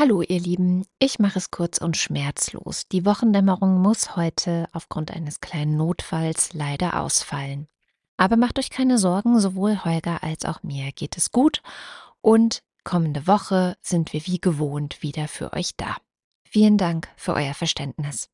Hallo ihr Lieben, ich mache es kurz und schmerzlos. Die Wochendämmerung muss heute aufgrund eines kleinen Notfalls leider ausfallen. Aber macht euch keine Sorgen, sowohl Holger als auch mir geht es gut und kommende Woche sind wir wie gewohnt wieder für euch da. Vielen Dank für euer Verständnis.